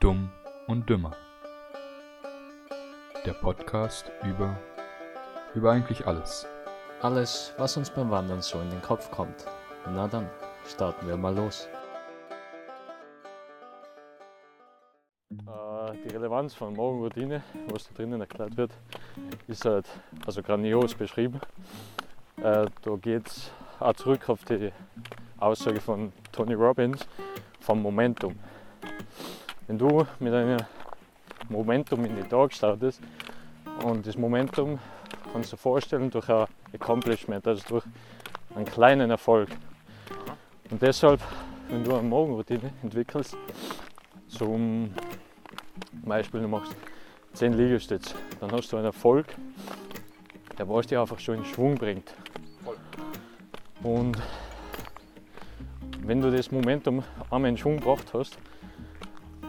Dumm und Dümmer. Der Podcast über über eigentlich alles. Alles, was uns beim Wandern so in den Kopf kommt. Na dann, starten wir mal los. Äh, Die Relevanz von Morgenroutine, was da drinnen erklärt wird, ist halt also grandios beschrieben. Äh, Da geht es auch zurück auf die Aussage von Tony Robbins vom Momentum. Wenn du mit einem Momentum in den Tag startest und das Momentum kannst du dir vorstellen durch ein Accomplishment, also durch einen kleinen Erfolg. Und deshalb, wenn du eine Morgenroutine entwickelst, zum Beispiel du machst 10 Liegestütze, dann hast du einen Erfolg, der was dich einfach schon in Schwung bringt. Und wenn du das Momentum einmal in Schwung gebracht hast,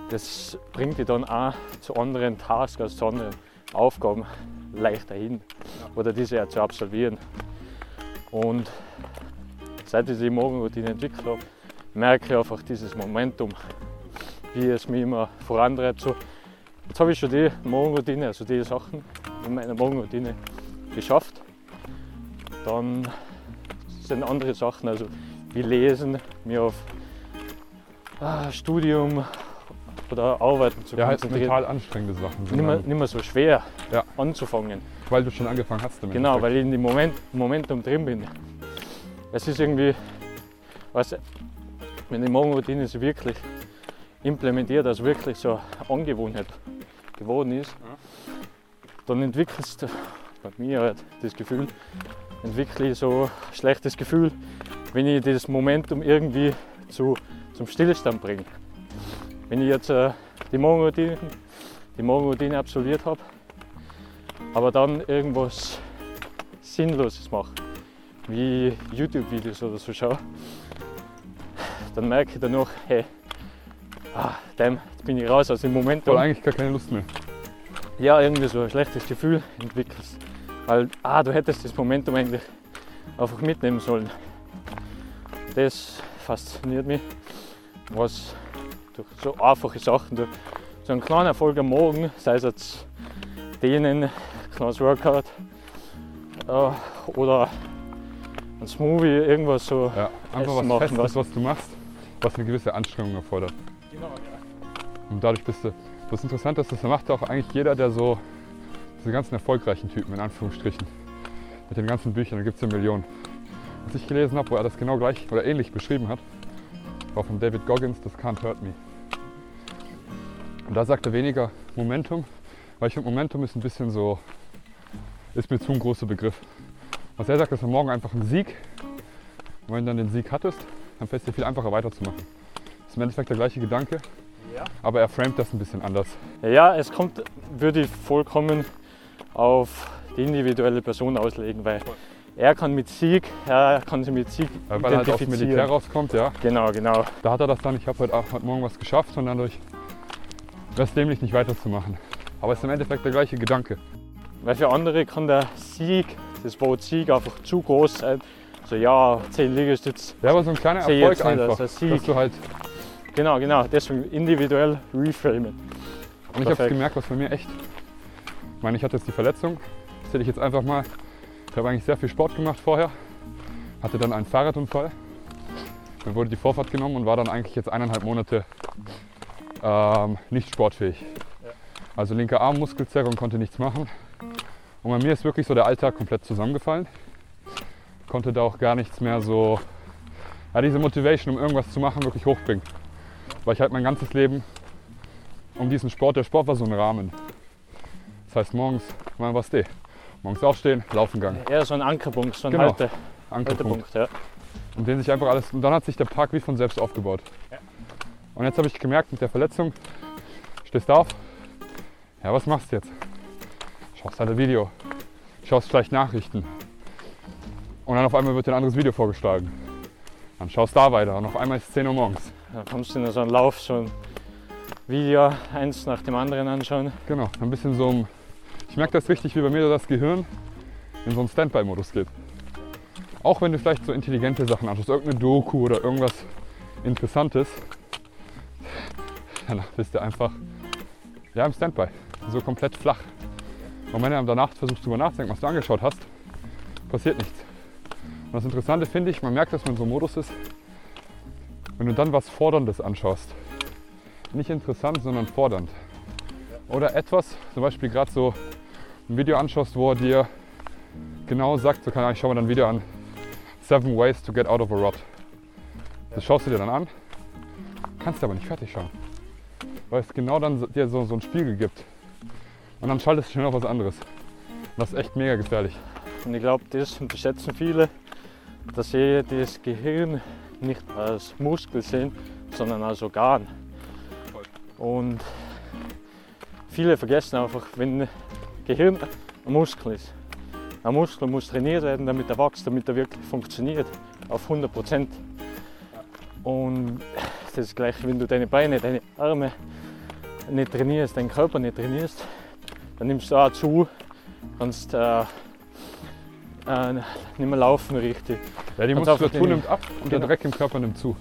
das bringt dich dann auch zu anderen Tasks, also zu anderen Aufgaben leichter hin oder diese auch zu absolvieren. Und seit ich die Morgenroutine entwickelt habe, merke ich einfach dieses Momentum, wie es mich immer vorantreibt. So, jetzt habe ich schon die Morgenroutine, also die Sachen in meiner Morgenroutine geschafft. Dann sind andere Sachen, also wie Lesen, mir auf ah, Studium oder Arbeiten zu Ja, halt konzentrieren. mental anstrengende Sachen sind. Nicht mehr, nicht mehr so schwer Ja. anzufangen. weil du schon angefangen hast damit. Genau, weil ich in dem Moment, Momentum drin bin. Es ist irgendwie, was, wenn die Morgenroutine so wirklich implementiert, also wirklich so eine Angewohnheit geworden ist, dann entwickelst du bei mir halt das Gefühl, entwickle ich so ein schlechtes Gefühl, wenn ich das Momentum irgendwie zu, zum Stillstand bringe. Wenn ich jetzt äh, die Morgenroutine, die Morgenroutine absolviert habe, aber dann irgendwas Sinnloses mache, wie YouTube-Videos oder so schaue, dann merke ich danach, hey, ah, damn, jetzt bin ich raus aus dem Momentum. Voll eigentlich gar keine Lust mehr. Ja, irgendwie so ein schlechtes Gefühl entwickelst. Weil, ah, du hättest das Momentum eigentlich einfach mitnehmen sollen. Das fasziniert mich, was durch so einfache Sachen, durch so einen kleinen Erfolg am Morgen, sei es jetzt denen, kleines Workout äh, oder ein Smoothie, irgendwas so. Ja, einfach was machen, Festes, was- was du machst, was eine gewisse Anstrengung erfordert. Genau, ja. Und dadurch bist du. Das Interessante ist, das macht auch eigentlich jeder, der so diese ganzen erfolgreichen Typen, in Anführungsstrichen, mit den ganzen Büchern, da gibt es ja Millionen. Was ich gelesen habe, wo er das genau gleich oder ähnlich beschrieben hat, war von David Goggins, das Can't Hurt Me. Und da sagt er weniger Momentum, weil ich finde, Momentum ist ein bisschen so, ist mir zu ein großer Begriff. Was er sagt, ist am Morgen einfach ein Sieg. Und wenn du dann den Sieg hattest, dann fällt es dir viel einfacher weiterzumachen. Das ist im Endeffekt der gleiche Gedanke, Ja. aber er framet das ein bisschen anders. Ja, es kommt, würde ich vollkommen auf die individuelle Person auslegen, weil er kann mit Sieg, er kann sich mit Sieg Weil er halt aus dem. Militär rauskommt, ja. Genau, genau. Da hat er das dann, ich habe heute, heute Morgen was geschafft und dadurch es dämlich, nicht weiterzumachen. Aber es ist im Endeffekt der gleiche Gedanke. Weil für andere kann der Sieg, das Wort Sieg einfach zu groß sein. So ja, 10 Liegestütze. Ja, aber so ein kleiner Erfolg jetzt nicht einfach, als ein dass Sieg. du halt Genau, genau. Deswegen individuell reframen. Und ich habe gemerkt, was bei mir echt. Ich meine, ich hatte jetzt die Verletzung. Erzähle ich jetzt einfach mal. Ich habe eigentlich sehr viel Sport gemacht vorher. Hatte dann einen Fahrradunfall. Dann wurde die Vorfahrt genommen und war dann eigentlich jetzt eineinhalb Monate ähm, nicht sportfähig. Also linker Arm, Muskelzerrung, konnte nichts machen. Und bei mir ist wirklich so der Alltag komplett zusammengefallen. Konnte da auch gar nichts mehr so, ja, diese Motivation, um irgendwas zu machen, wirklich hochbringen. Weil ich halt mein ganzes Leben um diesen Sport. Der Sport war so ein Rahmen. Das heißt, morgens, wann was die? Morgens aufstehen, laufen gegangen. Eher so ein Ankerpunkt, so ein Genau. Halte, Ankerpunkt. Haltepunkt. Ja. Und den sich einfach alles. Und dann hat sich der Park wie von selbst aufgebaut. Und jetzt habe ich gemerkt, mit der Verletzung, stehst auf. Ja, was machst du jetzt? Schaust halt ein Video. Schaust vielleicht Nachrichten. Und dann auf einmal wird dir ein anderes Video vorgeschlagen. Dann schaust da weiter. Und auf einmal ist es 10 Uhr morgens. Dann kommst du in so einen Lauf, so ein Video, eins nach dem anderen anschauen. Genau, ein bisschen so ein. Ich merke das richtig, wie bei mir das Gehirn in so einen Standby-Modus geht. Auch wenn du vielleicht so intelligente Sachen anschaust, irgendeine Doku oder irgendwas Interessantes, danach bist du einfach ja, im Standby, so komplett flach. Und wenn du danach versuchst drüber nachzudenken, was du angeschaut hast, passiert nichts. Und das Interessante finde ich, man merkt, dass man so einem Modus ist, wenn du dann was Forderndes anschaust. Nicht interessant, sondern fordernd. Oder etwas, zum Beispiel gerade so ein Video anschaust, wo er dir genau sagt, so kann ich schau mir dann ein Video an, Seven Ways to Get Out of a Rut. Das schaust du dir dann an, kannst aber nicht fertig schauen. Weil es genau dann dir so, so einen Spiegel gibt. Und dann schaltest du schnell auf was anderes. Das ist echt mega gefährlich. Und ich glaube, das unterschätzen viele, dass sie das Gehirn nicht als Muskel sehen, sondern als Organ. Und viele vergessen einfach, wenn Gehirn ein Muskel ist. Ein Muskel muss trainiert werden, damit er wächst, damit er wirklich funktioniert, auf 100 Prozent. Und das ist gleich, wenn du deine Beine, deine Arme nicht trainierst, deinen Körper nicht trainierst, dann nimmst du auch zu, kannst äh, äh, nicht mehr laufen richtig. Ja, die Muskulatur nimmt ab und der Genau. Dreck im Körper nimmt zu.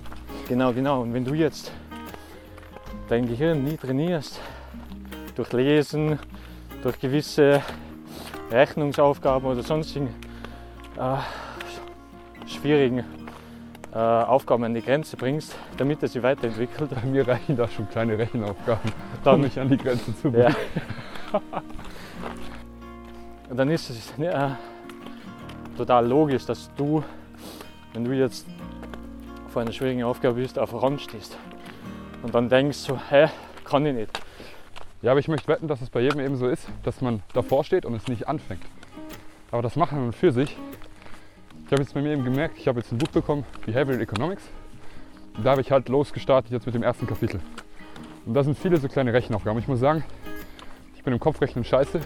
Genau, genau. Und wenn du jetzt dein Gehirn nie trainierst, durch Lesen, durch gewisse Rechnungsaufgaben oder sonstigen äh, schwierigen Aufgaben an die Grenze bringst, damit er sich weiterentwickelt, Bei mir reichen da schon kleine Rechenaufgaben, um dann, mich an die Grenze zu Ja. bringen. dann ist es äh, total logisch, dass du, wenn du jetzt vor einer schwierigen Aufgabe bist, auf Rand stehst und dann denkst so, hä, kann ich nicht. Ja, aber ich möchte wetten, dass es bei jedem eben so ist, dass man davor steht und es nicht anfängt. Aber das Machen für sich, ich habe jetzt bei mir eben gemerkt, ich habe jetzt ein Buch bekommen, Behavioral Economics. Da habe ich halt losgestartet jetzt mit dem ersten Kapitel. Und da sind viele so kleine Rechenaufgaben. Ich muss sagen, ich bin im Kopfrechnen scheiße.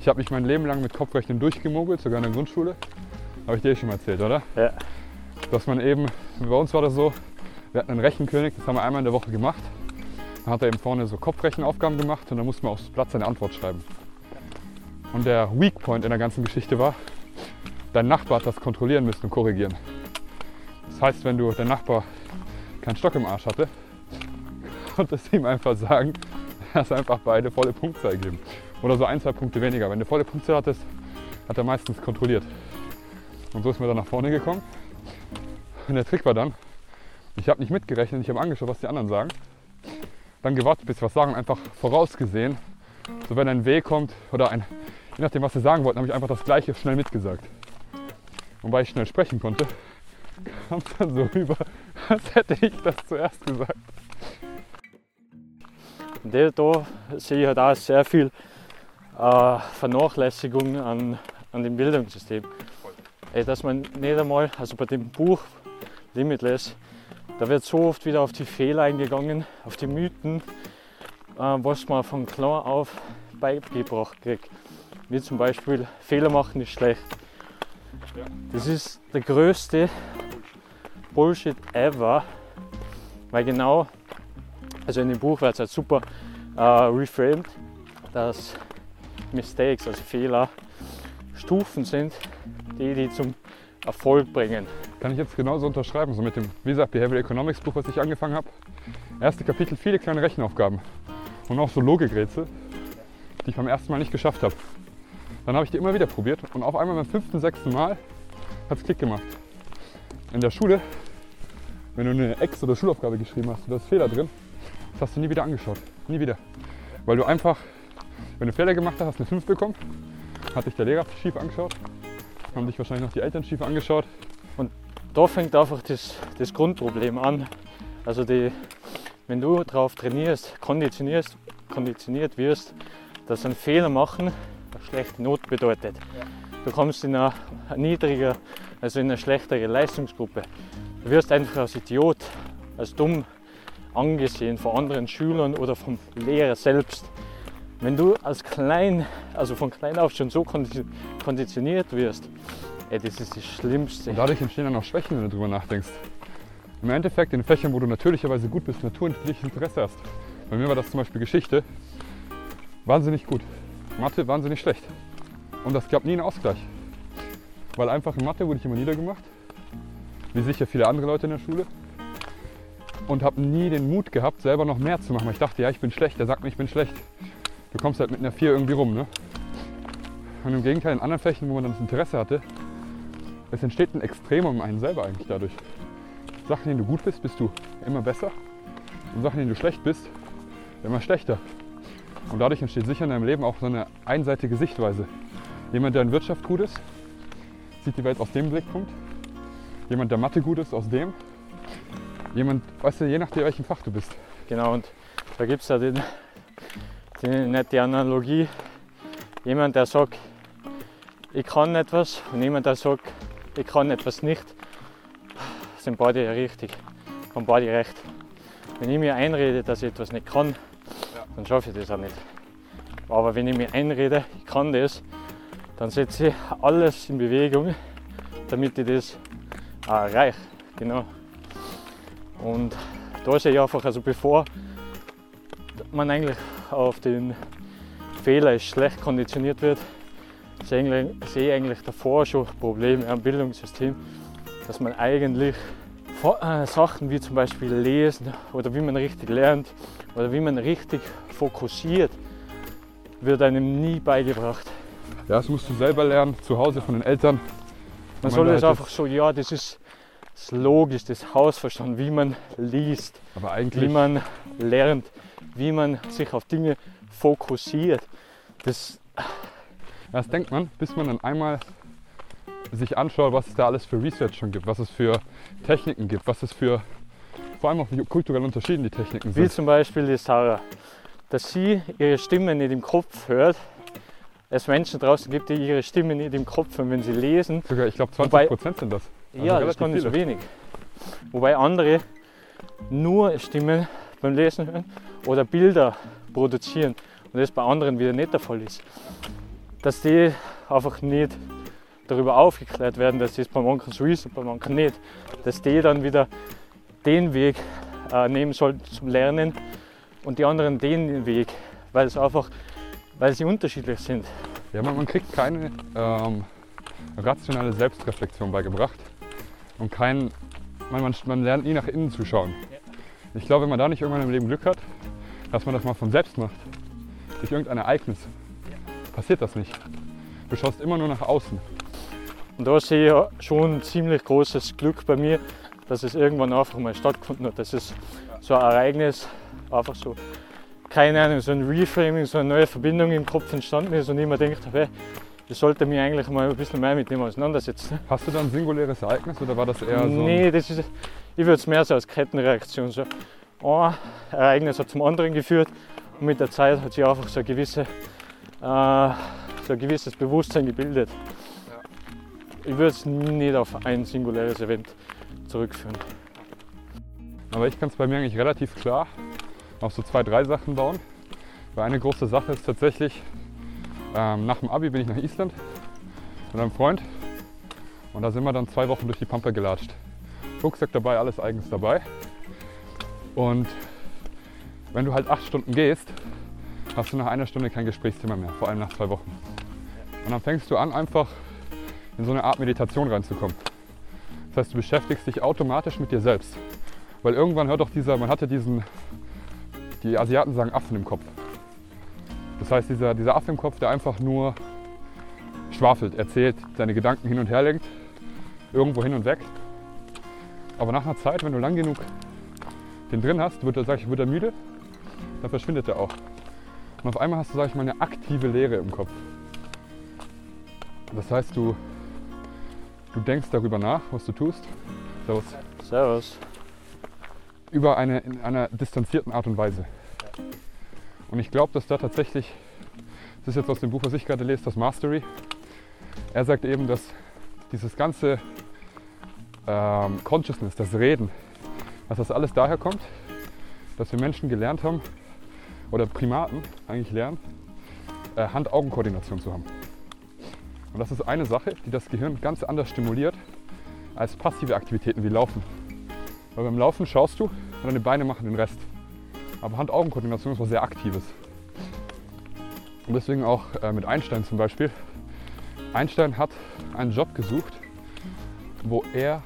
Ich habe mich mein Leben lang mit Kopfrechnen durchgemogelt, sogar in der Grundschule. Habe ich dir eh schon mal erzählt, oder? Ja. Dass man eben, bei uns war das so, wir hatten einen Rechenkönig, das haben wir einmal in der Woche gemacht. Dann hat er eben vorne so Kopfrechenaufgaben gemacht und dann musste man aufs Blatt seine Antwort schreiben. Und der Weak Point in der ganzen Geschichte war, dein Nachbar hat das kontrollieren müssen und korrigieren. Das heißt, wenn du dein Nachbar keinen Stock im Arsch hatte, konntest du ihm einfach sagen, dass einfach beide volle Punktzahl geben. Oder so ein, zwei Punkte weniger. Wenn du volle Punktzahl hattest, hat er meistens kontrolliert. Und so ist mir dann nach vorne gekommen. Und der Trick war dann, ich habe nicht mitgerechnet, ich habe angeschaut, was die anderen sagen. Dann gewartet, bis sie was sagen, einfach vorausgesehen. So wenn ein W kommt oder ein, je nachdem, was sie sagen wollten, habe ich einfach das Gleiche schnell mitgesagt. Und weil ich schnell sprechen konnte, kam es dann so rüber, als hätte ich das zuerst gesagt. Und da sehe ich halt auch sehr viel äh, Vernachlässigung an, an dem Bildungssystem. Ey, dass man nicht einmal, also bei dem Buch Limitless, da wird so oft wieder auf die Fehler eingegangen, auf die Mythen, äh, was man von klein auf beigebracht kriegt. Wie zum Beispiel, Fehler machen ist schlecht. Das ist der größte Bullshit ever, weil genau, also in dem Buch wird es halt super äh, reframed, dass Mistakes, also Fehler, Stufen sind, die die zum Erfolg bringen. Kann ich jetzt genauso unterschreiben, so mit dem, wie gesagt, Behavioral Economics Buch, was ich angefangen habe. Erste Kapitel, viele kleine Rechenaufgaben und auch so Logikrätsel, die ich beim ersten Mal nicht geschafft habe. Dann habe ich die immer wieder probiert und auf einmal beim fünften, sechsten Mal hat es Klick gemacht. In der Schule, wenn du eine Ex- oder Schulaufgabe geschrieben hast, da ist Fehler drin, das hast du nie wieder angeschaut. Nie wieder. Weil du einfach, wenn du Fehler gemacht hast, hast eine 5 bekommen, hat dich der Lehrer schief angeschaut, haben dich wahrscheinlich noch die Eltern schief angeschaut Da fängt einfach das, das Grundproblem an. Also die, wenn du darauf trainierst, konditionierst, konditioniert wirst, dass ein Fehler machen schlechte Not bedeutet. Du kommst in eine niedrige, also in eine schlechtere Leistungsgruppe. Du wirst einfach als Idiot, als dumm angesehen von anderen Schülern oder vom Lehrer selbst. Wenn du als klein, also von klein auf schon so kondi- konditioniert wirst, ey, das ist das Schlimmste. Und dadurch entstehen dann auch Schwächen, wenn du drüber nachdenkst. Im Endeffekt in Fächern, wo du natürlicherweise gut bist, natürliches Interesse hast. Bei mir war das zum Beispiel Geschichte. Wahnsinnig gut. Mathe wahnsinnig schlecht. Und das gab nie einen Ausgleich. Weil einfach in Mathe wurde ich immer niedergemacht. Wie sicher viele andere Leute in der Schule. und habe nie den Mut gehabt, selber noch mehr zu machen. Weil ich dachte, ja, ich bin schlecht, der sagt mir, ich bin schlecht. Du kommst halt mit einer 4 irgendwie rum. Ne? Und im Gegenteil, in anderen Flächen, wo man dann das Interesse hatte, es entsteht ein Extremum um einen selber eigentlich dadurch. Sachen, denen du gut bist, bist du immer besser. Und Sachen, denen du schlecht bist, immer schlechter. Und dadurch entsteht sicher in deinem Leben auch so eine einseitige Sichtweise. Jemand, der in Wirtschaft gut ist, sieht die Welt aus dem Blickpunkt. Jemand, der Mathe gut ist, aus dem. Jemand, weißt du, je nachdem, welchem Fach du bist. Genau, und da gibt es ja den, die nette Analogie. Jemand, der sagt, ich kann etwas und jemand, der sagt, ich kann etwas nicht, sind beide richtig, haben beide recht. Wenn ich mir einrede, dass ich etwas nicht kann, dann schaffe ich das auch nicht. Aber wenn ich mir einrede, ich kann das, dann setze ich alles in Bewegung, damit ich das erreiche. Genau. Und da ist ja einfach, also bevor man eigentlich auf den Fehler schlecht konditioniert wird, sehe ich eigentlich davor schon Probleme am Bildungssystem, dass man eigentlich äh, Sachen wie zum Beispiel Lesen oder wie man richtig lernt oder wie man richtig fokussiert, wird einem nie beigebracht. Ja, das musst du selber lernen, zu Hause von den Eltern. Man soll es einfach so, ja, das ist, das logisch, das Hausverstand, wie man liest, wie man lernt, wie man sich auf Dinge fokussiert. Das, das denkt man, bis man dann einmal sich anschaut, was es da alles für Research schon gibt, was es für Techniken gibt, was es für, vor allem auch wie kulturell unterschieden die Techniken wie sind. zum Beispiel die Sarah, dass sie ihre Stimme nicht im Kopf hört. Es Menschen draußen gibt, die ihre Stimme nicht im Kopf hören, wenn sie lesen. Sogar, ich glaube, 20 Wobei- Prozent sind das. Also ja, das kann nicht so wenig. Wobei andere nur Stimmen beim Lesen hören oder Bilder produzieren und das bei anderen wieder nicht der Fall ist. Dass die einfach nicht darüber aufgeklärt werden, dass das bei manchen so ist und bei manchen nicht. Dass die dann wieder den Weg äh, nehmen sollten zum Lernen und die anderen den Weg, weil es einfach, weil sie unterschiedlich sind. Ja, man, man kriegt keine ähm, rationale Selbstreflexion beigebracht und kein, man, man, man lernt nie nach innen zu schauen. Ich glaube, wenn man da nicht irgendwann im Leben Glück hat, dass man das mal von selbst macht, durch irgendein Ereignis, passiert das nicht. Du schaust immer nur nach außen. Und da sehe ich ja schon ziemlich großes Glück bei mir, dass es irgendwann einfach mal stattgefunden hat. Dass es so ein Ereignis einfach so, keine Ahnung, so ein Reframing, so eine neue Verbindung im Kopf entstanden ist und ich mir gedacht habe, ich sollte mich eigentlich mal ein bisschen mehr mit dem auseinandersetzen. Hast du da ein singuläres Ereignis oder war das eher so? nee, das ist, ich würde es mehr so als Kettenreaktion. So ein Ereignis hat zum anderen geführt und mit der Zeit hat sich einfach so, eine gewisse, äh, so ein gewisses Bewusstsein gebildet. Ich würde es nicht auf ein singuläres Event zurückführen. Aber ich kann es bei mir eigentlich relativ klar auf so zwei, drei Sachen bauen. Weil eine große Sache ist tatsächlich, ähm, nach dem Abi bin ich nach Island mit einem Freund und da sind wir dann zwei Wochen durch die Pampa gelatscht. Rucksack dabei, alles eigens dabei. Und wenn du halt acht Stunden gehst, hast du nach einer Stunde kein Gesprächsthema mehr, vor allem nach zwei Wochen. Und dann fängst du an, einfach in so eine Art Meditation reinzukommen. Das heißt, du beschäftigst dich automatisch mit dir selbst. Weil irgendwann hört doch dieser, man hatte diesen, die Asiaten sagen Affen im Kopf. Das heißt, dieser, dieser Affe im Kopf, der einfach nur schwafelt, erzählt, seine Gedanken hin und her lenkt, irgendwo hin und weg. Aber nach einer Zeit, wenn du lang genug den drin hast, wird er, sag ich, wird er müde, dann verschwindet er auch. Und auf einmal hast du, sag ich mal, eine aktive Leere im Kopf. Das heißt, du, du denkst darüber nach, was du tust. Servus Servus. über eine, in einer distanzierten Art und Weise. Und ich glaube, dass da tatsächlich, das ist jetzt aus dem Buch, was ich gerade lese, das Mastery, er sagt eben, dass dieses ganze ähm, Consciousness, das Reden, dass das alles daher kommt, dass wir Menschen gelernt haben, oder Primaten eigentlich lernen, äh, Hand-Augen-Koordination zu haben. Und das ist eine Sache, die das Gehirn ganz anders stimuliert als passive Aktivitäten wie Laufen. Weil beim Laufen schaust du und deine Beine machen den Rest. Aber Hand-Augen-Koordination ist was sehr Aktives. Und deswegen auch äh, mit Einstein zum Beispiel. Einstein hat einen Job gesucht, wo er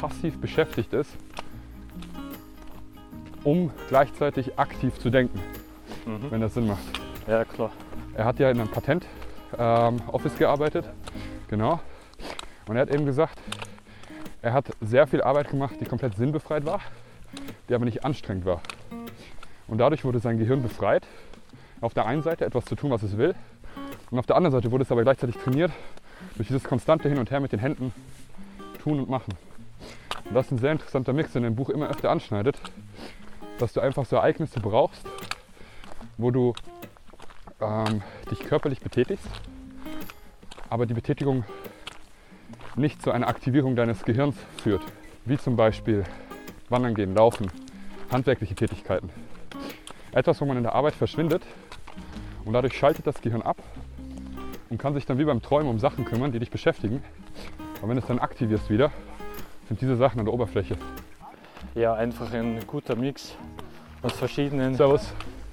passiv beschäftigt ist, um gleichzeitig aktiv zu denken, Mhm. wenn das Sinn macht. Ja, klar. Er hat ja in einem Patent-Office gearbeitet, genau. Und er hat eben gesagt, er hat sehr viel Arbeit gemacht, die komplett sinnbefreit war, die aber nicht anstrengend war. Und dadurch wurde sein Gehirn befreit, auf der einen Seite etwas zu tun, was es will, und auf der anderen Seite wurde es aber gleichzeitig trainiert durch dieses konstante Hin und Her mit den Händen tun und machen. Und das ist ein sehr interessanter Mix, den im Buch immer öfter anschneidet, dass du einfach so Ereignisse brauchst, wo du ähm, dich körperlich betätigst, aber die Betätigung nicht zu einer Aktivierung deines Gehirns führt, wie zum Beispiel Wandern gehen, Laufen, handwerkliche Tätigkeiten. Etwas, wo man in der Arbeit verschwindet und dadurch schaltet das Gehirn ab und kann sich dann wie beim Träumen um Sachen kümmern, die dich beschäftigen. Aber wenn du es dann aktivierst wieder, sind diese Sachen an der Oberfläche. Ja, einfach ein guter Mix aus verschiedenen Servus.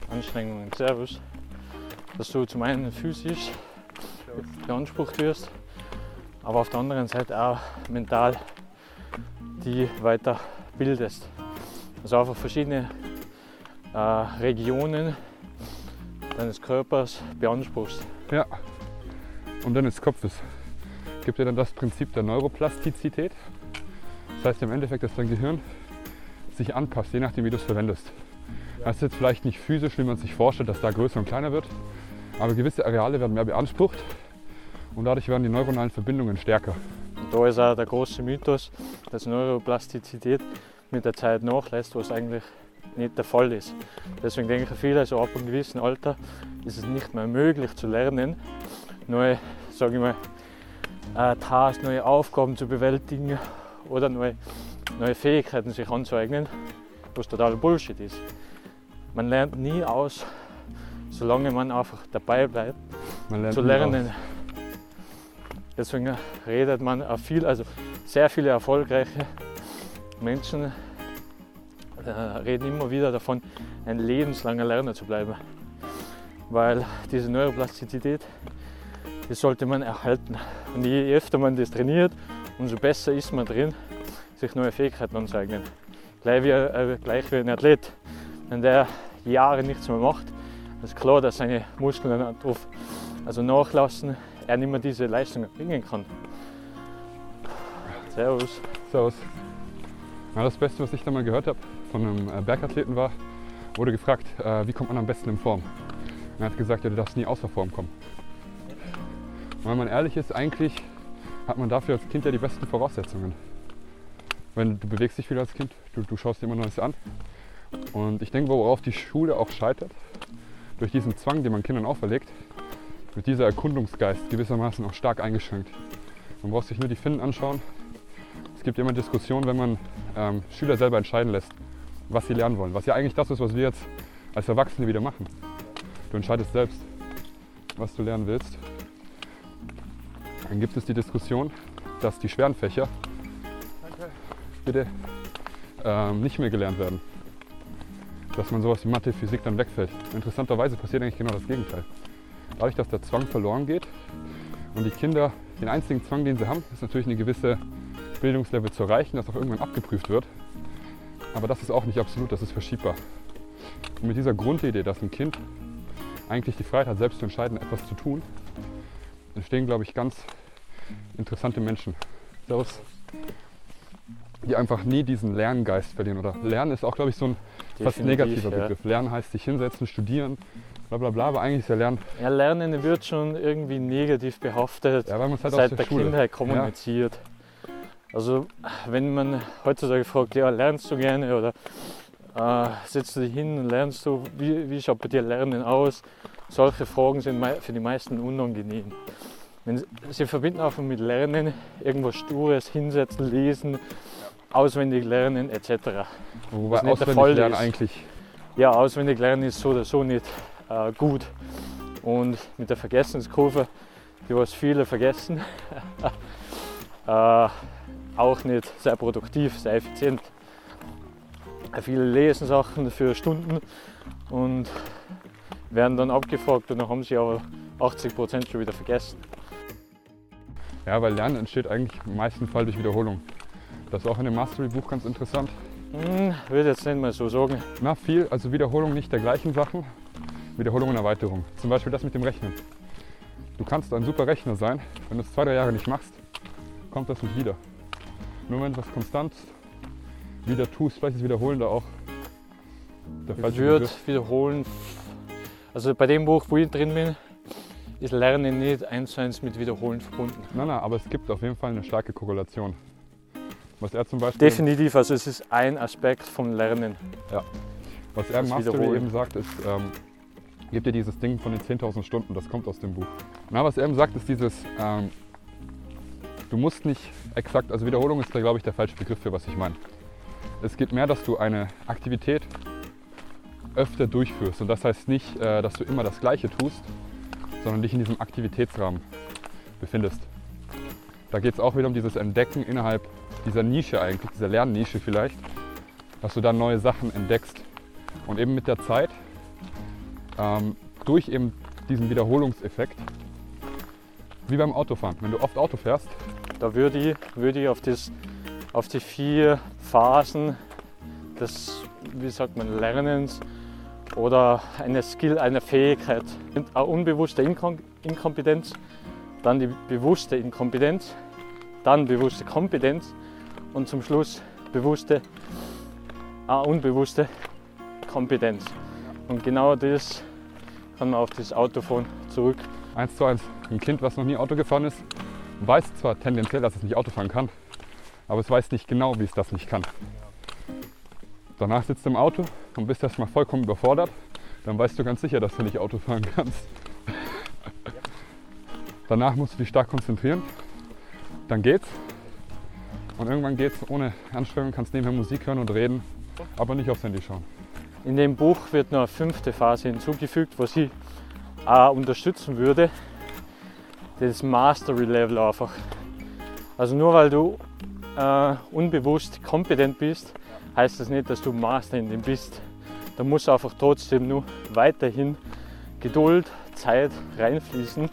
Anstrengungen. Servus. Dass du zum einen physisch beansprucht wirst, aber auf der anderen Seite auch mental die weiter bildest. Also einfach verschiedene äh, Regionen deines Körpers beanspruchst. Ja. Und deines Kopfes gibt dir dann das Prinzip der Neuroplastizität. Das heißt im Endeffekt, dass dein Gehirn sich anpasst, je nachdem, wie du es verwendest. Das ist jetzt vielleicht nicht physisch, wie man sich vorstellt, dass da größer und kleiner wird, aber gewisse Areale werden mehr beansprucht und dadurch werden die neuronalen Verbindungen stärker. Und da ist auch der große Mythos, dass Neuroplastizität mit der Zeit nachlässt, was eigentlich nicht der Fall ist. Deswegen denken viele, so ab einem gewissen Alter ist es nicht mehr möglich zu lernen, neue, sage ich mal, äh, Tasks, neue Aufgaben zu bewältigen oder neue, neue Fähigkeiten sich anzueignen, was total Bullshit ist. Man lernt nie aus, solange man einfach dabei bleibt zu lernen. Deswegen redet man auch viel, also sehr viele erfolgreiche Menschen äh, reden immer wieder davon, ein lebenslanger Lerner zu bleiben. Weil diese Neuroplastizität, die sollte man erhalten. Und je öfter man das trainiert, umso besser ist man drin, sich neue Fähigkeiten anzueignen. Gleich wie, äh, gleich wie ein Athlet. Wenn der Jahre nichts mehr macht, ist klar, dass seine Muskeln drauf also nachlassen, er nicht mehr diese Leistung erbringen kann. Servus. Servus. Ja, das Beste, was ich da mal gehört habe von einem äh, Bergathleten war, wurde gefragt, äh, wie kommt man am besten in Form? Und er hat gesagt, ja, du darfst nie außer Form kommen. Und wenn man ehrlich ist, eigentlich hat man dafür als Kind ja die besten Voraussetzungen. Wenn du bewegst dich viel als Kind, du, du schaust dir immer Neues an. Und ich denke, worauf die Schule auch scheitert, durch diesen Zwang, den man Kindern auferlegt, wird dieser Erkundungsgeist gewissermaßen auch stark eingeschränkt. Man braucht sich nur die Finnen anschauen. Es gibt immer Diskussionen, wenn man ähm, Schüler selber entscheiden lässt, was sie lernen wollen. Was ja eigentlich das ist, was wir jetzt als Erwachsene wieder machen. Du entscheidest selbst, was du lernen willst. Dann gibt es die Diskussion, dass die schweren Fächer bitte ähm, nicht mehr gelernt werden. Dass man sowas wie Mathe, Physik dann wegfällt. Interessanterweise passiert eigentlich genau das Gegenteil. Dadurch, dass der Zwang verloren geht und die Kinder den einzigen Zwang, den sie haben, ist natürlich eine gewisse Bildungslevel zu erreichen, das auch irgendwann abgeprüft wird. Aber das ist auch nicht absolut, das ist verschiebbar. Und mit dieser Grundidee, dass ein Kind eigentlich die Freiheit hat, selbst zu entscheiden, etwas zu tun, entstehen, glaube ich, ganz interessante Menschen. Servus. Die einfach nie diesen Lerngeist verlieren. Oder Lernen ist auch, glaube ich, so ein fast Definitiv, negativer ja. Begriff. Lernen heißt sich hinsetzen, studieren, bla bla bla, aber eigentlich ist ja Lernen, Ja, Lernen wird schon irgendwie negativ behaftet, ja, weil halt seit der, der Schule. Kindheit kommuniziert. Also wenn man heutzutage fragt, ja, lernst du gerne oder äh, setzt du dich hin und lernst du, wie, wie schaut bei dir Lernen aus? Solche Fragen sind für die meisten unangenehm. Wenn sie, sie verbinden einfach mit Lernen irgendwas Stures, hinsetzen, lesen, auswendig lernen etc. Wobei was nicht der Fall lernen ist. eigentlich Ja, auswendig lernen ist so oder so nicht äh, gut. Und mit der Vergessenskurve, die was viele vergessen, äh, auch nicht sehr produktiv, sehr effizient. Viele lesen Sachen für Stunden und werden dann abgefragt und dann haben sie aber 80% schon wieder vergessen. Ja, weil Lernen entsteht eigentlich im meisten Fall durch Wiederholung. Das ist auch in dem Mastery-Buch ganz interessant. Hm, würde jetzt nicht mal so sagen. Na, viel, also Wiederholung nicht der gleichen Sachen, Wiederholung und Erweiterung. Zum Beispiel das mit dem Rechnen. Du kannst ein super Rechner sein, wenn du es zwei, drei Jahre nicht machst, kommt das nicht wieder. Nur wenn du was konstant wieder tust, vielleicht ist Wiederholen da auch der falsche würde Begriff. wiederholen. Also bei dem Buch, wo ich drin bin, ist Lernen nicht eins zu eins mit Wiederholen verbunden. Nein, nein, aber es gibt auf jeden Fall eine starke Korrelation. Was er zum Beispiel, Definitiv, also es ist ein Aspekt vom Lernen. was er im Wiederholen. eben sagt, ist, ähm, gibt dir dieses Ding von den 10.000 Stunden, das kommt aus dem Buch. Na, was er eben sagt, ist dieses, ähm, du musst nicht exakt, also Wiederholung ist da glaube ich der falsche Begriff für was ich meine. Es geht mehr, dass du eine Aktivität öfter durchführst und das heißt nicht, äh, dass du immer das Gleiche tust, sondern dich in diesem Aktivitätsrahmen befindest. Da geht es auch wieder um dieses Entdecken innerhalb dieser Nische eigentlich, dieser Lernnische vielleicht, dass du dann neue Sachen entdeckst und eben mit der Zeit ähm, durch eben diesen Wiederholungseffekt, wie beim Autofahren. Wenn du oft Auto fährst, Da würde ich, würde ich auf, das, auf die vier Phasen des, wie sagt man, Lernens oder eine Skill, eine Fähigkeit, eine unbewusste Inkompetenz, dann die bewusste Inkompetenz, dann bewusste Kompetenz und zum Schluss bewusste, äh, unbewusste Kompetenz. Und genau das kann man auf das Autofahren zurück eins zu eins, ein Kind, was noch nie Auto gefahren ist, weiß zwar tendenziell, dass es nicht Auto fahren kann, aber es weiß nicht genau, wie es das nicht kann. Danach sitzt du im Auto und bist erstmal vollkommen überfordert, dann weißt du ganz sicher, dass du nicht Auto fahren kannst. Danach musst du dich stark konzentrieren, dann geht's. Und irgendwann geht's ohne Anstrengung, kannst nebenher Musik hören und reden, aber nicht aufs Handy schauen. In dem Buch wird noch eine fünfte Phase hinzugefügt, was ich auch unterstützen würde. Das Mastery Level einfach. Also nur weil du äh, unbewusst kompetent bist, heißt das nicht, dass du Master in dem bist. Da muss einfach trotzdem nur weiterhin Geduld, Zeit reinfließen,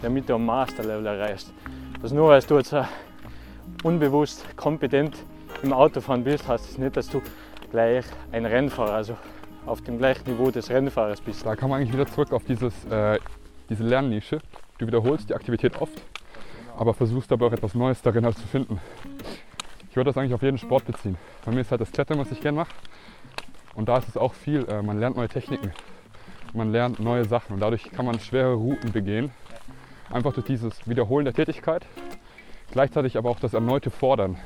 damit du ein Master Level erreichst. Also nur weil du jetzt unbewusst kompetent im Autofahren bist, heißt das nicht, dass du gleich ein Rennfahrer, also auf dem gleichen Niveau des Rennfahrers bist. Da kann man eigentlich wieder zurück auf dieses, äh, diese Lernnische. Du wiederholst die Aktivität oft, aber versuchst dabei auch etwas Neues darin halt zu finden. Ich würde das eigentlich auf jeden Sport beziehen. Bei mir ist halt das Klettern, was ich gerne mache. Und da ist es auch viel, äh, man lernt neue Techniken, man lernt neue Sachen und dadurch kann man schwere Routen begehen. Einfach durch dieses Wiederholen der Tätigkeit, gleichzeitig aber auch das erneute Fordern.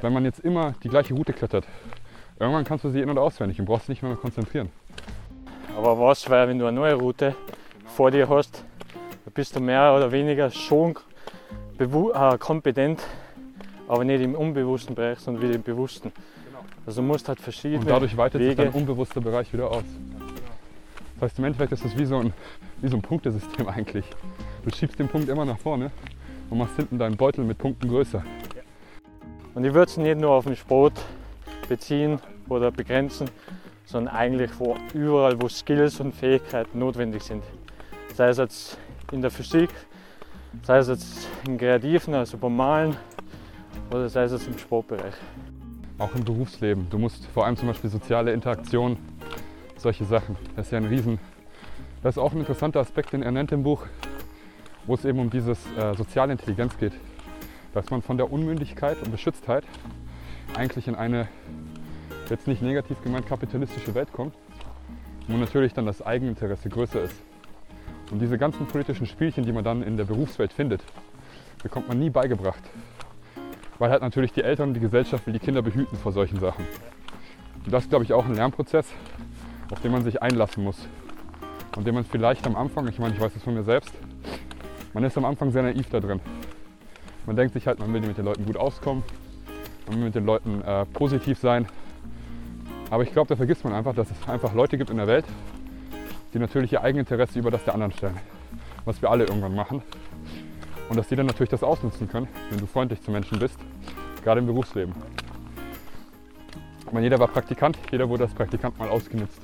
Wenn man jetzt immer die gleiche Route klettert, irgendwann kannst du sie in- und auswendig und brauchst dich nicht mehr, mehr konzentrieren. Aber was wäre, wenn du eine neue Route vor dir hast, da bist du mehr oder weniger schon äh, kompetent, aber nicht im unbewussten Bereich, sondern wieder im bewussten. Also du musst halt verschiedene Und dadurch weitet sich Wege. dein unbewusster Bereich wieder aus. Das heißt, im Endeffekt ist das wie so ein, wie so ein Punktesystem eigentlich. Du schiebst den Punkt immer nach vorne und machst hinten deinen Beutel mit Punkten größer. Und ich würde es nicht nur auf den Sport beziehen oder begrenzen, sondern eigentlich wo, überall, wo Skills und Fähigkeiten notwendig sind. Sei es jetzt in der Physik, sei es jetzt im Kreativen, also beim Malen, oder sei es jetzt im Sportbereich. Auch im Berufsleben. Du musst vor allem zum Beispiel soziale Interaktion, solche Sachen. Das ist ja ein Riesen. Das ist auch ein interessanter Aspekt, den er nennt im Buch, wo es eben um dieses äh, soziale Intelligenz geht. Dass man von der Unmündigkeit und Beschütztheit eigentlich in eine, jetzt nicht negativ gemeint, kapitalistische Welt kommt, wo natürlich dann das Eigeninteresse größer ist. Und diese ganzen politischen Spielchen, die man dann in der Berufswelt findet, bekommt man nie beigebracht. Weil halt natürlich die Eltern und die Gesellschaft will die Kinder behüten vor solchen Sachen. Und das ist, glaube ich, auch ein Lernprozess, auf den man sich einlassen muss. Und den man vielleicht am Anfang, ich meine, ich weiß das von mir selbst, man ist am Anfang sehr naiv da drin. Man denkt sich halt, man will mit den Leuten gut auskommen, man will mit den Leuten äh, positiv sein. Aber ich glaube, da vergisst man einfach, dass es einfach Leute gibt in der Welt, die natürlich ihr Eigeninteresse über das der anderen stellen. Was wir alle irgendwann machen. Und dass die dann natürlich das ausnutzen können, wenn du freundlich zu Menschen bist, gerade im Berufsleben. Ich meine, jeder war Praktikant, jeder wurde als Praktikant mal ausgenutzt.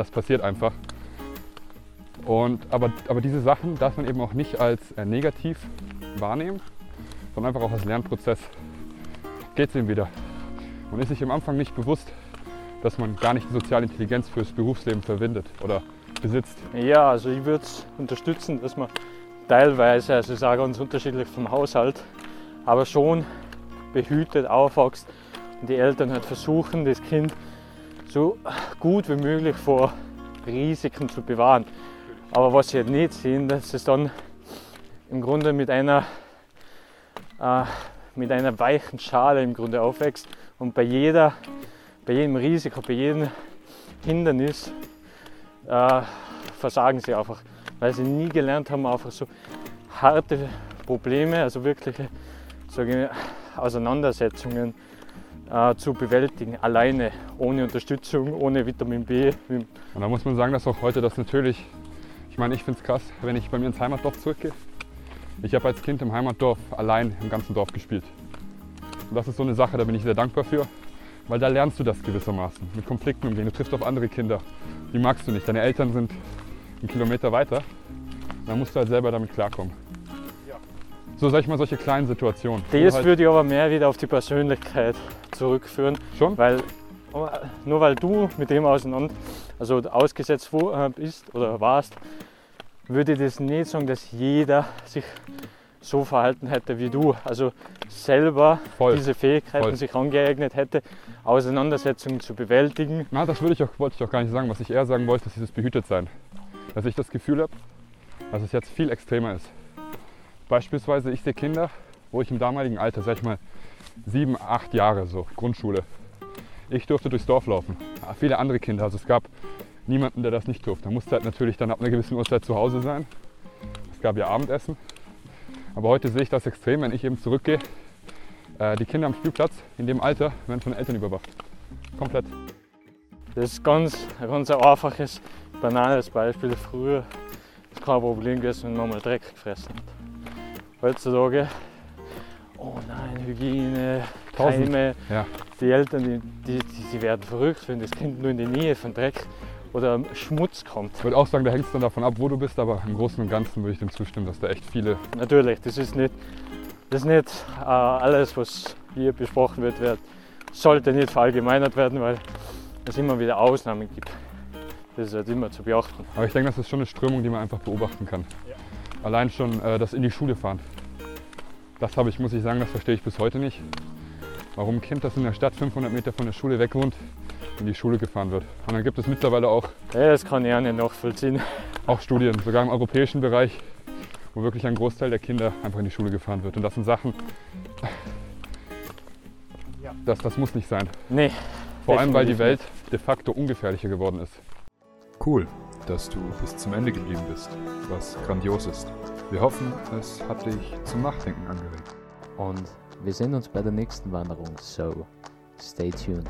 Das passiert einfach. Und, aber, aber diese Sachen darf man eben auch nicht als äh, negativ wahrnehmen, sondern einfach auch als Lernprozess. Geht's ihm wieder? Man ist sich am Anfang nicht bewusst, dass man gar nicht die soziale Intelligenz fürs Berufsleben verwendet oder besitzt. Ja, also ich würde es unterstützen, dass man teilweise, also ist auch ganz unterschiedlich vom Haushalt, aber schon behütet aufwächst und die Eltern halt versuchen, das Kind so gut wie möglich vor Risiken zu bewahren. Aber was sie halt nicht sehen, dass es dann im Grunde mit einer, äh, mit einer weichen Schale im Grunde aufwächst und bei, jeder, bei jedem Risiko, bei jedem Hindernis äh, versagen sie einfach, weil sie nie gelernt haben, einfach so harte Probleme, also wirkliche sage ich, Auseinandersetzungen äh, zu bewältigen, alleine, ohne Unterstützung, ohne Vitamin B. Und da muss man sagen, dass auch heute das natürlich, ich meine, ich finde es krass, wenn ich bei mir ins Heimatdorf zurückgehe. Ich habe als Kind im Heimatdorf allein im ganzen Dorf gespielt. Und das ist so eine Sache, da bin ich sehr dankbar für, weil da lernst du das gewissermaßen, mit Konflikten umgehen. Du triffst auf andere Kinder, die magst du nicht. Deine Eltern sind einen Kilometer weiter. Dann musst du halt selber damit klarkommen. So sag ich mal, solche kleinen Situationen. Das halt würde ich aber mehr wieder auf die Persönlichkeit zurückführen. Schon? Weil nur weil du mit dem auseinander, also ausgesetzt äh, bist oder warst, würde ich das nicht sagen, dass jeder sich so verhalten hätte wie du. Also selber Voll. diese Fähigkeiten Voll. sich angeeignet hätte, Auseinandersetzungen zu bewältigen. Na, das würde ich auch, wollte ich auch gar nicht sagen. Was ich eher sagen wollte, ist dieses Behütetsein. Dass ich das Gefühl habe, dass es jetzt viel extremer ist. Beispielsweise, ich sehe Kinder, wo ich im damaligen Alter, sag ich mal, sieben, acht Jahre, so Grundschule, ich durfte durchs Dorf laufen. Aber viele andere Kinder, also es gab niemanden, der das nicht durfte. Da musste halt natürlich dann ab einer gewissen Uhrzeit zu Hause sein. Es gab ja Abendessen. Aber heute sehe ich das extrem, wenn ich eben zurückgehe. Äh, die Kinder am Spielplatz in dem Alter werden von Eltern überwacht. Komplett. Das ist ganz, ein ganz einfaches, banales Beispiel. Früher ist kein Problem gewesen, wenn man mal Dreck gefressen hat. Heutzutage, oh nein, Hygiene, Tausend. Keime. Ja. Die Eltern, die, die, die, werden verrückt, wenn das Kind nur in die Nähe von Dreck oder Schmutz kommt. Ich würde auch sagen, da hängt es dann davon ab, wo du bist, aber im Großen und Ganzen würde ich dem zustimmen, dass da echt viele. Natürlich, das ist nicht, das ist nicht äh, alles, was hier besprochen wird, wird, sollte nicht verallgemeinert werden, weil es immer wieder Ausnahmen gibt. Das ist halt immer zu beachten. Aber ich denke, das ist schon eine Strömung, die man einfach beobachten kann. Allein schon äh, das in die Schule fahren. Das habe ich, muss ich sagen, das verstehe ich bis heute nicht. Warum ein Kind, das in der Stadt 500 Meter von der Schule weg wohnt, in die Schule gefahren wird. Und dann gibt es mittlerweile auch, Ja, das kann ich auch nicht nachvollziehen. auch Studien, sogar im europäischen Bereich, wo wirklich ein Großteil der Kinder einfach in die Schule gefahren wird. Und das sind Sachen, das, das muss nicht sein. Nee, Vor allem, weil die Welt de facto ungefährlicher geworden ist. Cool, dass du bis zum Ende geblieben bist, was grandios ist. Wir hoffen, es hat dich zum Nachdenken angeregt. Und wir sehen uns bei der nächsten Wanderung, so stay tuned.